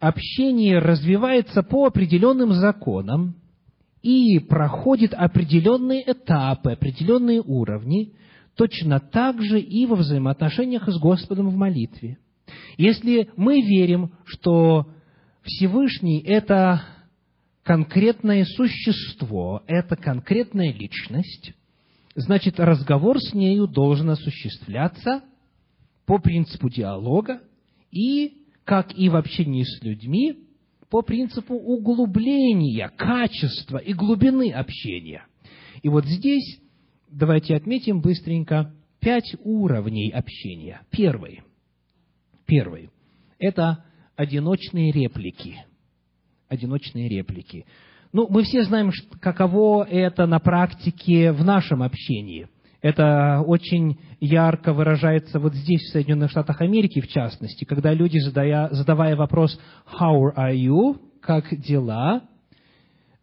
общение развивается по определенным законам и проходит определенные этапы, определенные уровни, точно так же и во взаимоотношениях с Господом в молитве. Если мы верим, что Всевышний – это конкретное существо, это конкретная личность, значит, разговор с нею должен осуществляться по принципу диалога и, как и в общении с людьми, по принципу углубления, качества и глубины общения. И вот здесь давайте отметим быстренько пять уровней общения. Первый. Первый. Это одиночные реплики. Одиночные реплики. Ну, мы все знаем, каково это на практике в нашем общении. Это очень ярко выражается вот здесь, в Соединенных Штатах Америки, в частности, когда люди, задая, задавая вопрос «How are you?», «Как дела?»,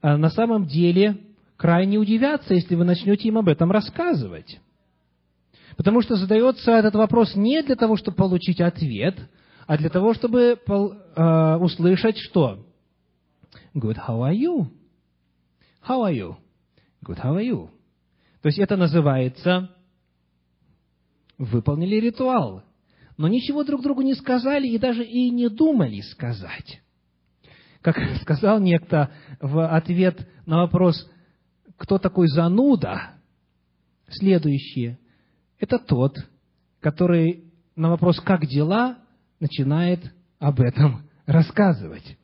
э, на самом деле крайне удивятся, если вы начнете им об этом рассказывать. Потому что задается этот вопрос не для того, чтобы получить ответ, а для того, чтобы э, услышать что? Good, how are you? How are you? Good, how are you? То есть это называется выполнили ритуал, но ничего друг другу не сказали и даже и не думали сказать. Как сказал некто в ответ на вопрос, кто такой зануда, следующее, это тот, который на вопрос «как дела?» Начинает об этом рассказывать.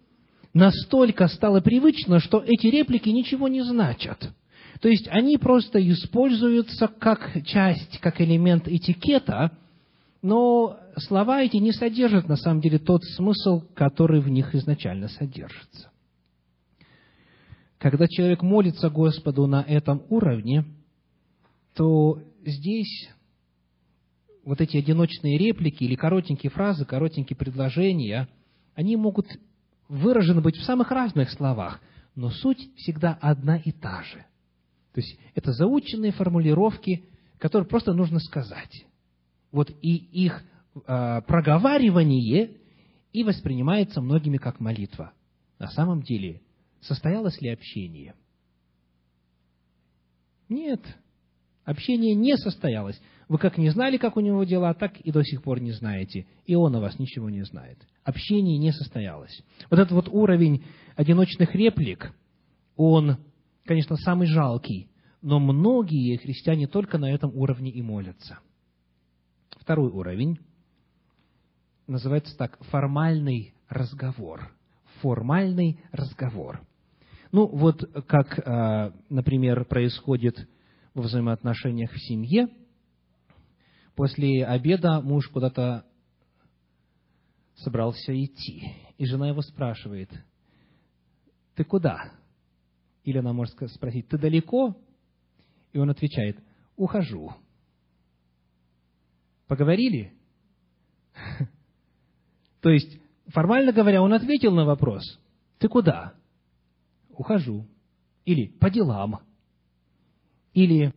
Настолько стало привычно, что эти реплики ничего не значат – то есть они просто используются как часть, как элемент этикета, но слова эти не содержат на самом деле тот смысл, который в них изначально содержится. Когда человек молится Господу на этом уровне, то здесь вот эти одиночные реплики или коротенькие фразы, коротенькие предложения, они могут выражены быть в самых разных словах, но суть всегда одна и та же – то есть это заученные формулировки, которые просто нужно сказать. Вот и их э, проговаривание и воспринимается многими как молитва. На самом деле, состоялось ли общение? Нет, общение не состоялось. Вы как не знали, как у него дела, так и до сих пор не знаете. И он о вас ничего не знает. Общение не состоялось. Вот этот вот уровень одиночных реплик, он конечно, самый жалкий, но многие христиане только на этом уровне и молятся. Второй уровень называется так формальный разговор. Формальный разговор. Ну, вот как, а, например, происходит во взаимоотношениях в семье. После обеда муж куда-то собрался идти, и жена его спрашивает, «Ты куда?» Или она может спросить, ты далеко? И он отвечает, ухожу. Поговорили? То есть, формально говоря, он ответил на вопрос, ты куда? Ухожу. Или по делам. Или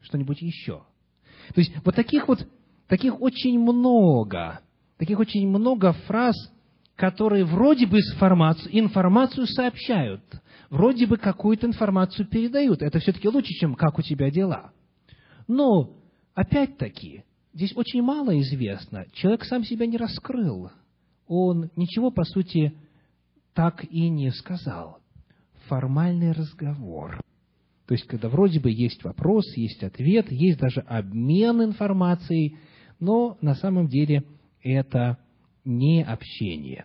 что-нибудь еще. То есть, вот таких вот, таких очень много, таких очень много фраз, которые вроде бы информацию, информацию сообщают, вроде бы какую-то информацию передают. Это все-таки лучше, чем «как у тебя дела?». Но, опять-таки, здесь очень мало известно. Человек сам себя не раскрыл. Он ничего, по сути, так и не сказал. Формальный разговор. То есть, когда вроде бы есть вопрос, есть ответ, есть даже обмен информацией, но на самом деле это не общение.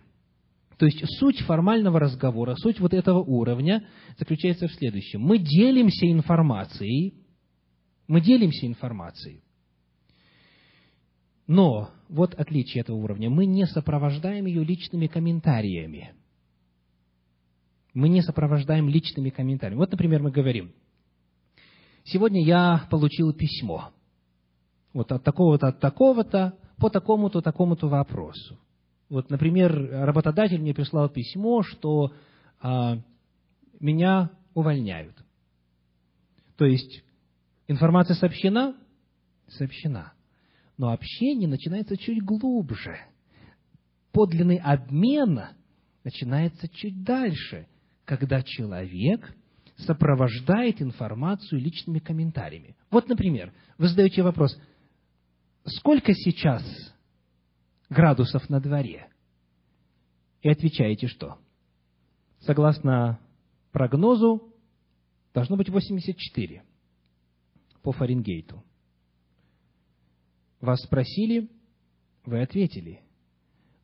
То есть суть формального разговора, суть вот этого уровня заключается в следующем. Мы делимся информацией, мы делимся информацией. Но вот отличие этого уровня. Мы не сопровождаем ее личными комментариями. Мы не сопровождаем личными комментариями. Вот, например, мы говорим, сегодня я получил письмо. Вот от такого-то, от такого-то, по такому-то, такому-то вопросу. Вот, например, работодатель мне прислал письмо, что а, меня увольняют. То есть информация сообщена? Сообщена. Но общение начинается чуть глубже. Подлинный обмен начинается чуть дальше, когда человек сопровождает информацию личными комментариями. Вот, например, вы задаете вопрос, сколько сейчас градусов на дворе? И отвечаете что? Согласно прогнозу, должно быть 84 по Фаренгейту. Вас спросили, вы ответили.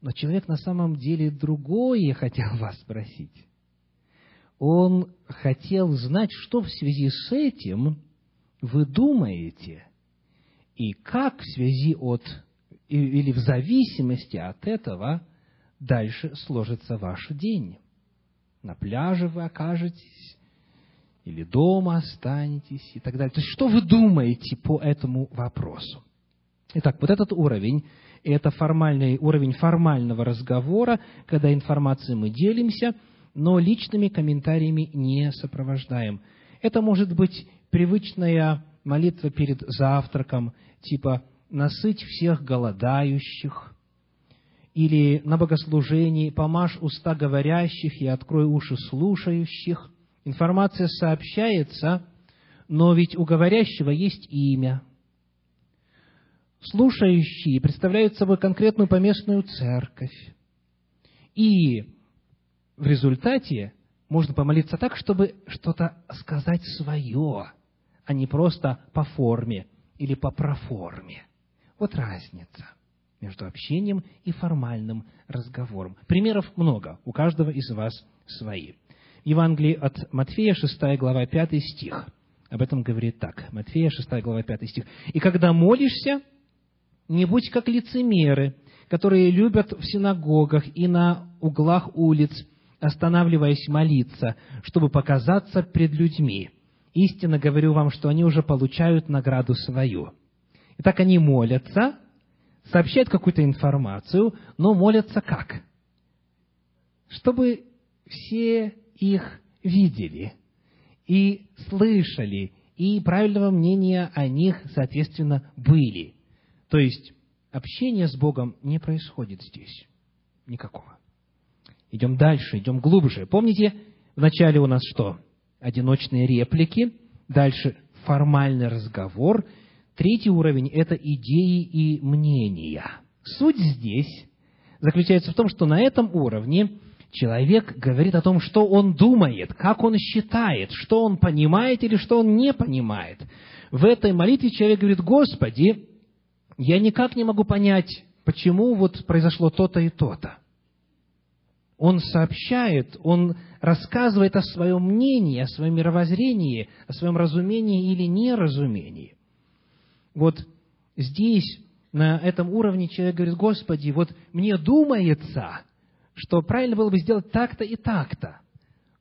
Но человек на самом деле другое хотел вас спросить. Он хотел знать, что в связи с этим вы думаете, и как в связи от, или в зависимости от этого дальше сложится ваш день. На пляже вы окажетесь, или дома останетесь, и так далее. То есть, что вы думаете по этому вопросу? Итак, вот этот уровень, это формальный уровень формального разговора, когда информацией мы делимся, но личными комментариями не сопровождаем. Это может быть привычная молитва перед завтраком, типа «насыть всех голодающих», или на богослужении «помажь уста говорящих и открой уши слушающих». Информация сообщается, но ведь у говорящего есть имя – слушающие представляют собой конкретную поместную церковь. И в результате можно помолиться так, чтобы что-то сказать свое, а не просто по форме или по проформе. Вот разница между общением и формальным разговором. Примеров много, у каждого из вас свои. В Евангелии от Матфея, 6 глава, 5 стих. Об этом говорит так. Матфея, 6 глава, 5 стих. «И когда молишься, не будь как лицемеры, которые любят в синагогах и на углах улиц, останавливаясь молиться, чтобы показаться пред людьми. Истинно говорю вам, что они уже получают награду свою. Итак, они молятся, сообщают какую-то информацию, но молятся как? Чтобы все их видели и слышали, и правильного мнения о них, соответственно, были – то есть, общение с Богом не происходит здесь. Никакого. Идем дальше, идем глубже. Помните, вначале у нас что? Одиночные реплики, дальше формальный разговор. Третий уровень – это идеи и мнения. Суть здесь заключается в том, что на этом уровне человек говорит о том, что он думает, как он считает, что он понимает или что он не понимает. В этой молитве человек говорит, Господи, я никак не могу понять, почему вот произошло то-то и то-то. Он сообщает, он рассказывает о своем мнении, о своем мировоззрении, о своем разумении или неразумении. Вот здесь, на этом уровне, человек говорит, Господи, вот мне думается, что правильно было бы сделать так-то и так-то.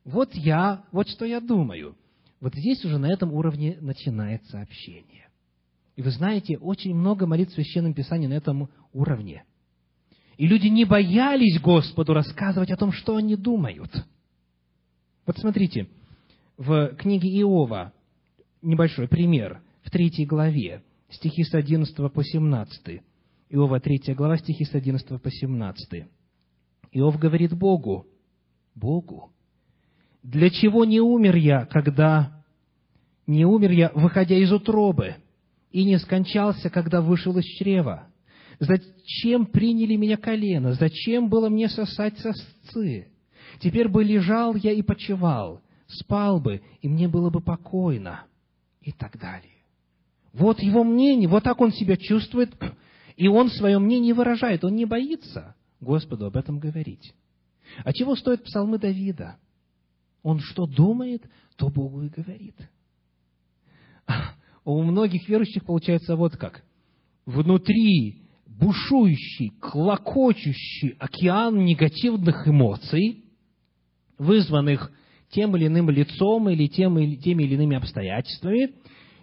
Вот я, вот что я думаю. Вот здесь уже на этом уровне начинается общение. И вы знаете, очень много молитв в Священном Писании на этом уровне. И люди не боялись Господу рассказывать о том, что они думают. Вот смотрите, в книге Иова небольшой пример, в третьей главе, стихи с 11 по 17. Иова, третья глава, стихи с 11 по 17. Иов говорит Богу, Богу, для чего не умер я, когда не умер я, выходя из утробы? и не скончался, когда вышел из чрева? Зачем приняли меня колено? Зачем было мне сосать сосцы? Теперь бы лежал я и почевал, спал бы, и мне было бы покойно, и так далее. Вот его мнение, вот так он себя чувствует, и он свое мнение выражает, он не боится Господу об этом говорить. А чего стоят псалмы Давида? Он что думает, то Богу и говорит у многих верующих получается вот как. Внутри бушующий, клокочущий океан негативных эмоций, вызванных тем или иным лицом или тем или, теми или иными обстоятельствами,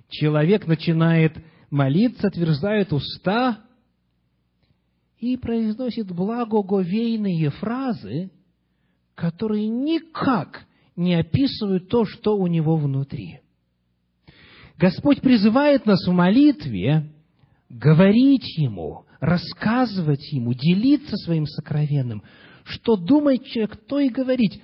человек начинает молиться, отверзает уста и произносит благоговейные фразы, которые никак не описывают то, что у него внутри. Господь призывает нас в молитве говорить Ему, рассказывать Ему, делиться своим сокровенным. Что думает человек, то и говорить.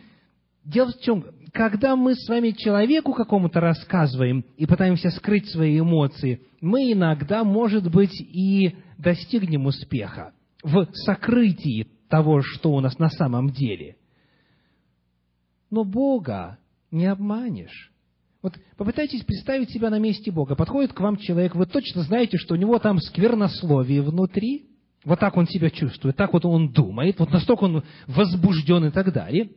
Дело в чем, когда мы с вами человеку какому-то рассказываем и пытаемся скрыть свои эмоции, мы иногда, может быть, и достигнем успеха в сокрытии того, что у нас на самом деле. Но Бога не обманешь. Вот попытайтесь представить себя на месте Бога. Подходит к вам человек, вы точно знаете, что у него там сквернословие внутри, вот так он себя чувствует, так вот он думает, вот настолько он возбужден и так далее.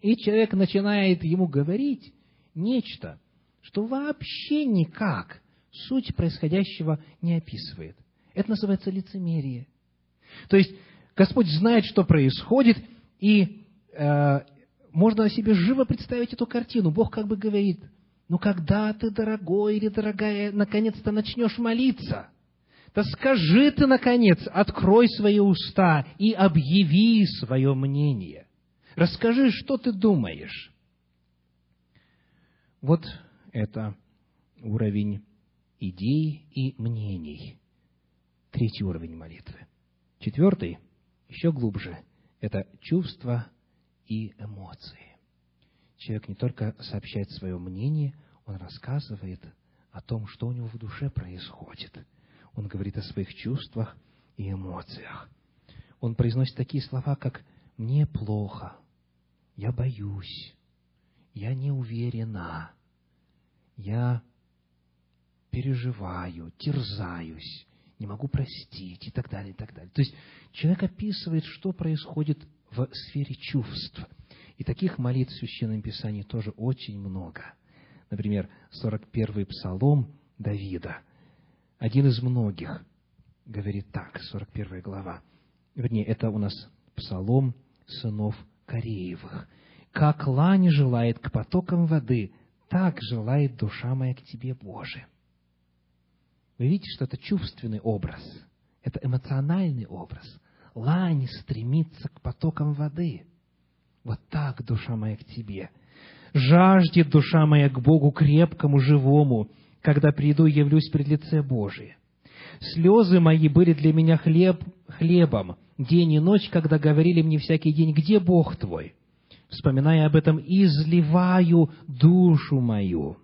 И человек начинает ему говорить нечто, что вообще никак суть происходящего не описывает. Это называется лицемерие. То есть Господь знает, что происходит, и э, можно себе живо представить эту картину. Бог как бы говорит, ну когда ты, дорогой или дорогая, наконец-то начнешь молиться? Да скажи ты, наконец, открой свои уста и объяви свое мнение. Расскажи, что ты думаешь. Вот это уровень идей и мнений. Третий уровень молитвы. Четвертый, еще глубже, это чувства и эмоции. Человек не только сообщает свое мнение, он рассказывает о том, что у него в душе происходит. Он говорит о своих чувствах и эмоциях. Он произносит такие слова, как «мне плохо», «я боюсь», «я не уверена», «я переживаю», «терзаюсь», не могу простить и так далее, и так далее. То есть человек описывает, что происходит в сфере чувств. И таких молитв в Священном Писании тоже очень много. Например, 41-й псалом Давида, один из многих, говорит так, 41 глава. Вернее, это у нас псалом сынов Кореевых. «Как лань желает к потокам воды, так желает душа моя к Тебе, Боже». Вы видите, что это чувственный образ, это эмоциональный образ. Лань стремится к потокам воды. Вот так, душа моя, к тебе. Жаждет душа моя к Богу крепкому, живому, когда приду и явлюсь пред лице Божие. Слезы мои были для меня хлеб, хлебом, день и ночь, когда говорили мне всякий день, где Бог твой? Вспоминая об этом, изливаю душу мою.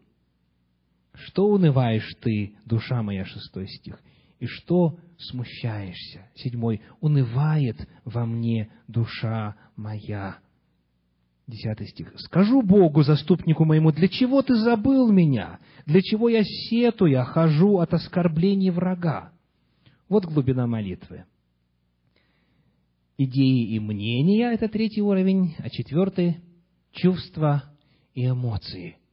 Что унываешь ты, душа моя, шестой стих, и что смущаешься? Седьмой, унывает во мне душа моя. Десятый стих. Скажу Богу, заступнику моему, для чего ты забыл меня? Для чего я сетуя хожу от оскорблений врага? Вот глубина молитвы. Идеи и мнения – это третий уровень, а четвертый – чувства и эмоции –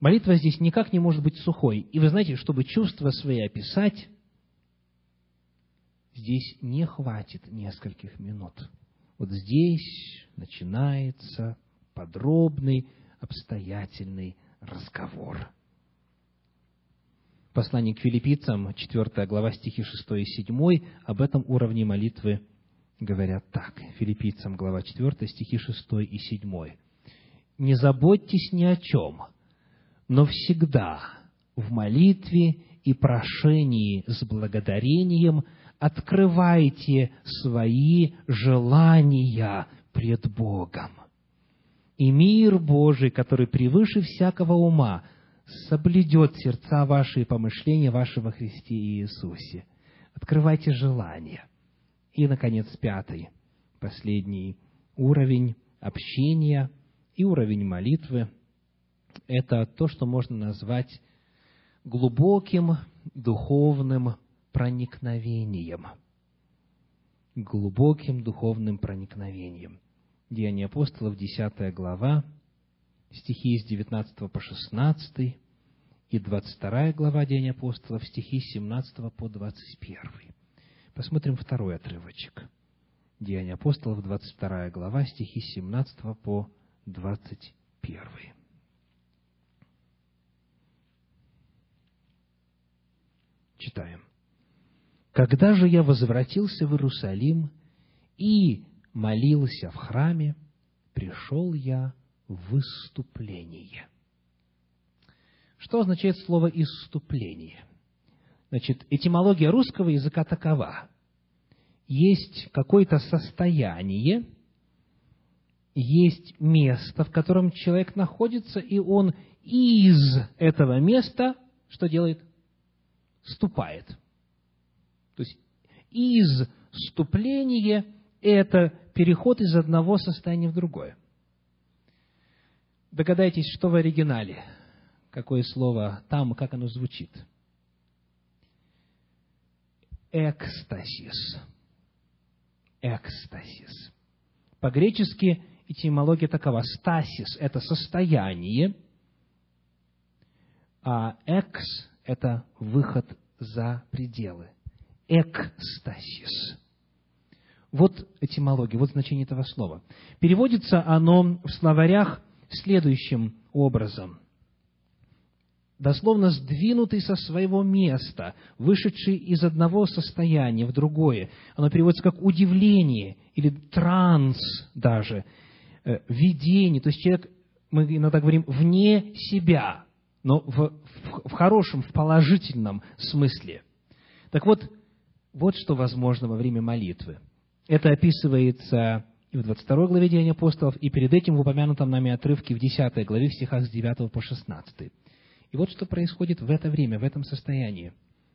Молитва здесь никак не может быть сухой. И вы знаете, чтобы чувства свои описать, здесь не хватит нескольких минут. Вот здесь начинается подробный, обстоятельный разговор. Послание к филиппийцам, 4 глава, стихи 6 и 7, об этом уровне молитвы говорят так. Филиппийцам, глава 4, стихи 6 и 7. «Не заботьтесь ни о чем, но всегда в молитве и прошении с благодарением открывайте свои желания пред Богом. И мир Божий, который превыше всякого ума, соблюдет сердца ваши и помышления ваши во Христе Иисусе. Открывайте желания. И, наконец, пятый, последний уровень общения и уровень молитвы – это то, что можно назвать глубоким духовным проникновением. Глубоким духовным проникновением. Деяния апостолов, 10 глава, стихи с 19 по 16, и 22 глава Деяния апостолов, стихи с 17 по 21. Посмотрим второй отрывочек. Деяния апостолов, 22 глава, стихи 17 по 21. Читаем. «Когда же я возвратился в Иерусалим и молился в храме, пришел я в выступление». Что означает слово «исступление»? Значит, этимология русского языка такова. Есть какое-то состояние, есть место, в котором человек находится, и он из этого места что делает? Ступает. То есть, из ступления – это переход из одного состояния в другое. Догадайтесь, что в оригинале – какое слово там, как оно звучит. Экстасис. Экстасис. По-гречески этимология такова. Стасис – это состояние, а экс – это выход за пределы. Экстасис. Вот этимология, вот значение этого слова. Переводится оно в словарях следующим образом – дословно сдвинутый со своего места, вышедший из одного состояния в другое. Оно переводится как удивление или транс даже, э, видение. То есть человек, мы иногда говорим, вне себя, но в, в, в хорошем, в положительном смысле. Так вот, вот что возможно во время молитвы. Это описывается и в 22 главе Деяния апостолов, и перед этим в упомянутом нами отрывке в 10 главе, в стихах с 9 по 16. И вот что происходит в это время, в этом состоянии.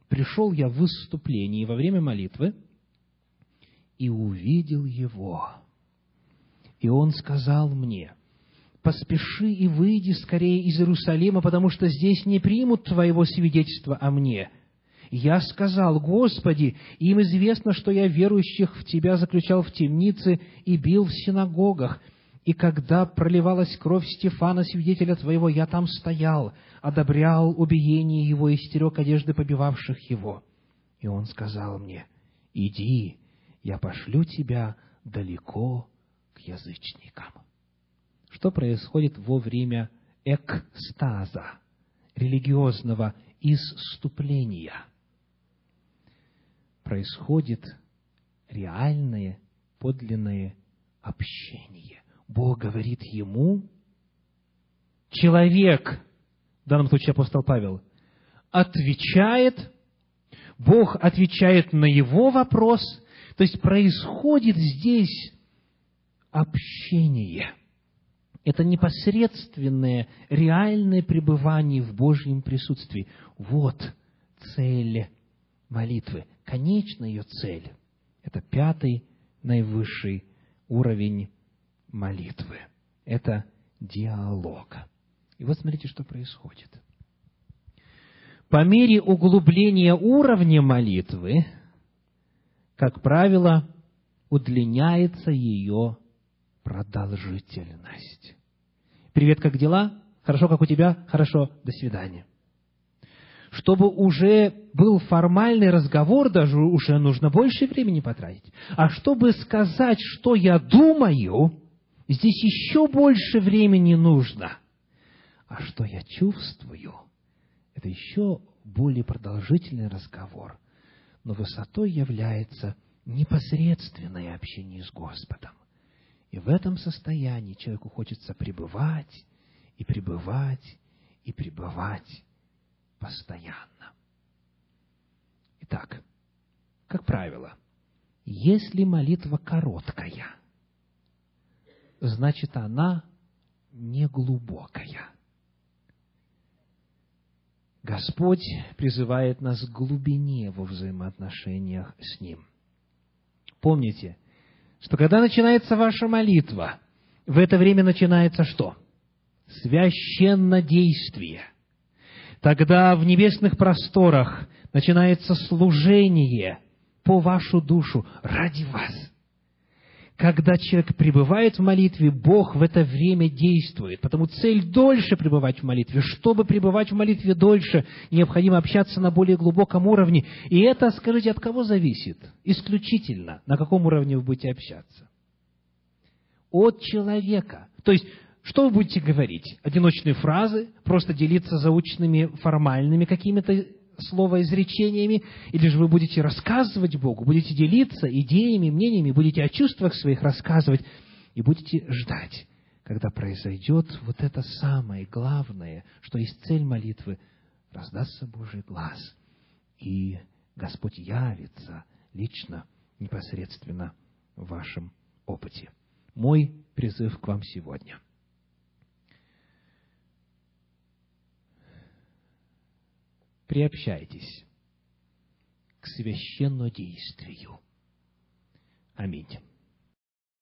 Пришел я в выступлении во время молитвы и увидел его. И он сказал мне, поспеши и выйди скорее из Иерусалима, потому что здесь не примут твоего свидетельства о мне. Я сказал, Господи, им известно, что я верующих в Тебя заключал в темнице и бил в синагогах, и когда проливалась кровь Стефана, свидетеля Твоего, я там стоял, одобрял убиение его и стерег одежды побивавших его. И он сказал мне, иди, я пошлю тебя далеко к язычникам. Что происходит во время экстаза, религиозного исступления? Происходит реальное, подлинное общение. Бог говорит ему, человек, в данном случае апостол Павел, отвечает, Бог отвечает на его вопрос, то есть происходит здесь общение. Это непосредственное, реальное пребывание в Божьем присутствии. Вот цель молитвы. Конечная ее цель – это пятый, наивысший уровень молитвы. Это диалог. И вот смотрите, что происходит. По мере углубления уровня молитвы, как правило, удлиняется ее продолжительность. Привет, как дела? Хорошо, как у тебя? Хорошо, до свидания. Чтобы уже был формальный разговор, даже уже нужно больше времени потратить. А чтобы сказать, что я думаю, Здесь еще больше времени нужно. А что я чувствую, это еще более продолжительный разговор. Но высотой является непосредственное общение с Господом. И в этом состоянии человеку хочется пребывать и пребывать и пребывать постоянно. Итак, как правило, если молитва короткая – значит, она не глубокая. Господь призывает нас к глубине во взаимоотношениях с Ним. Помните, что когда начинается ваша молитва, в это время начинается что? Священнодействие. Тогда в небесных просторах начинается служение по вашу душу ради вас – когда человек пребывает в молитве, Бог в это время действует. Потому цель дольше пребывать в молитве. Чтобы пребывать в молитве дольше, необходимо общаться на более глубоком уровне. И это, скажите, от кого зависит? Исключительно. На каком уровне вы будете общаться? От человека. То есть, что вы будете говорить? Одиночные фразы? Просто делиться заученными формальными какими-то словоизречениями, или же вы будете рассказывать Богу, будете делиться идеями, мнениями, будете о чувствах своих рассказывать, и будете ждать, когда произойдет вот это самое главное, что есть цель молитвы, раздастся Божий глаз, и Господь явится лично, непосредственно в вашем опыте. Мой призыв к вам сегодня – приобщайтесь к священнодействию. Аминь.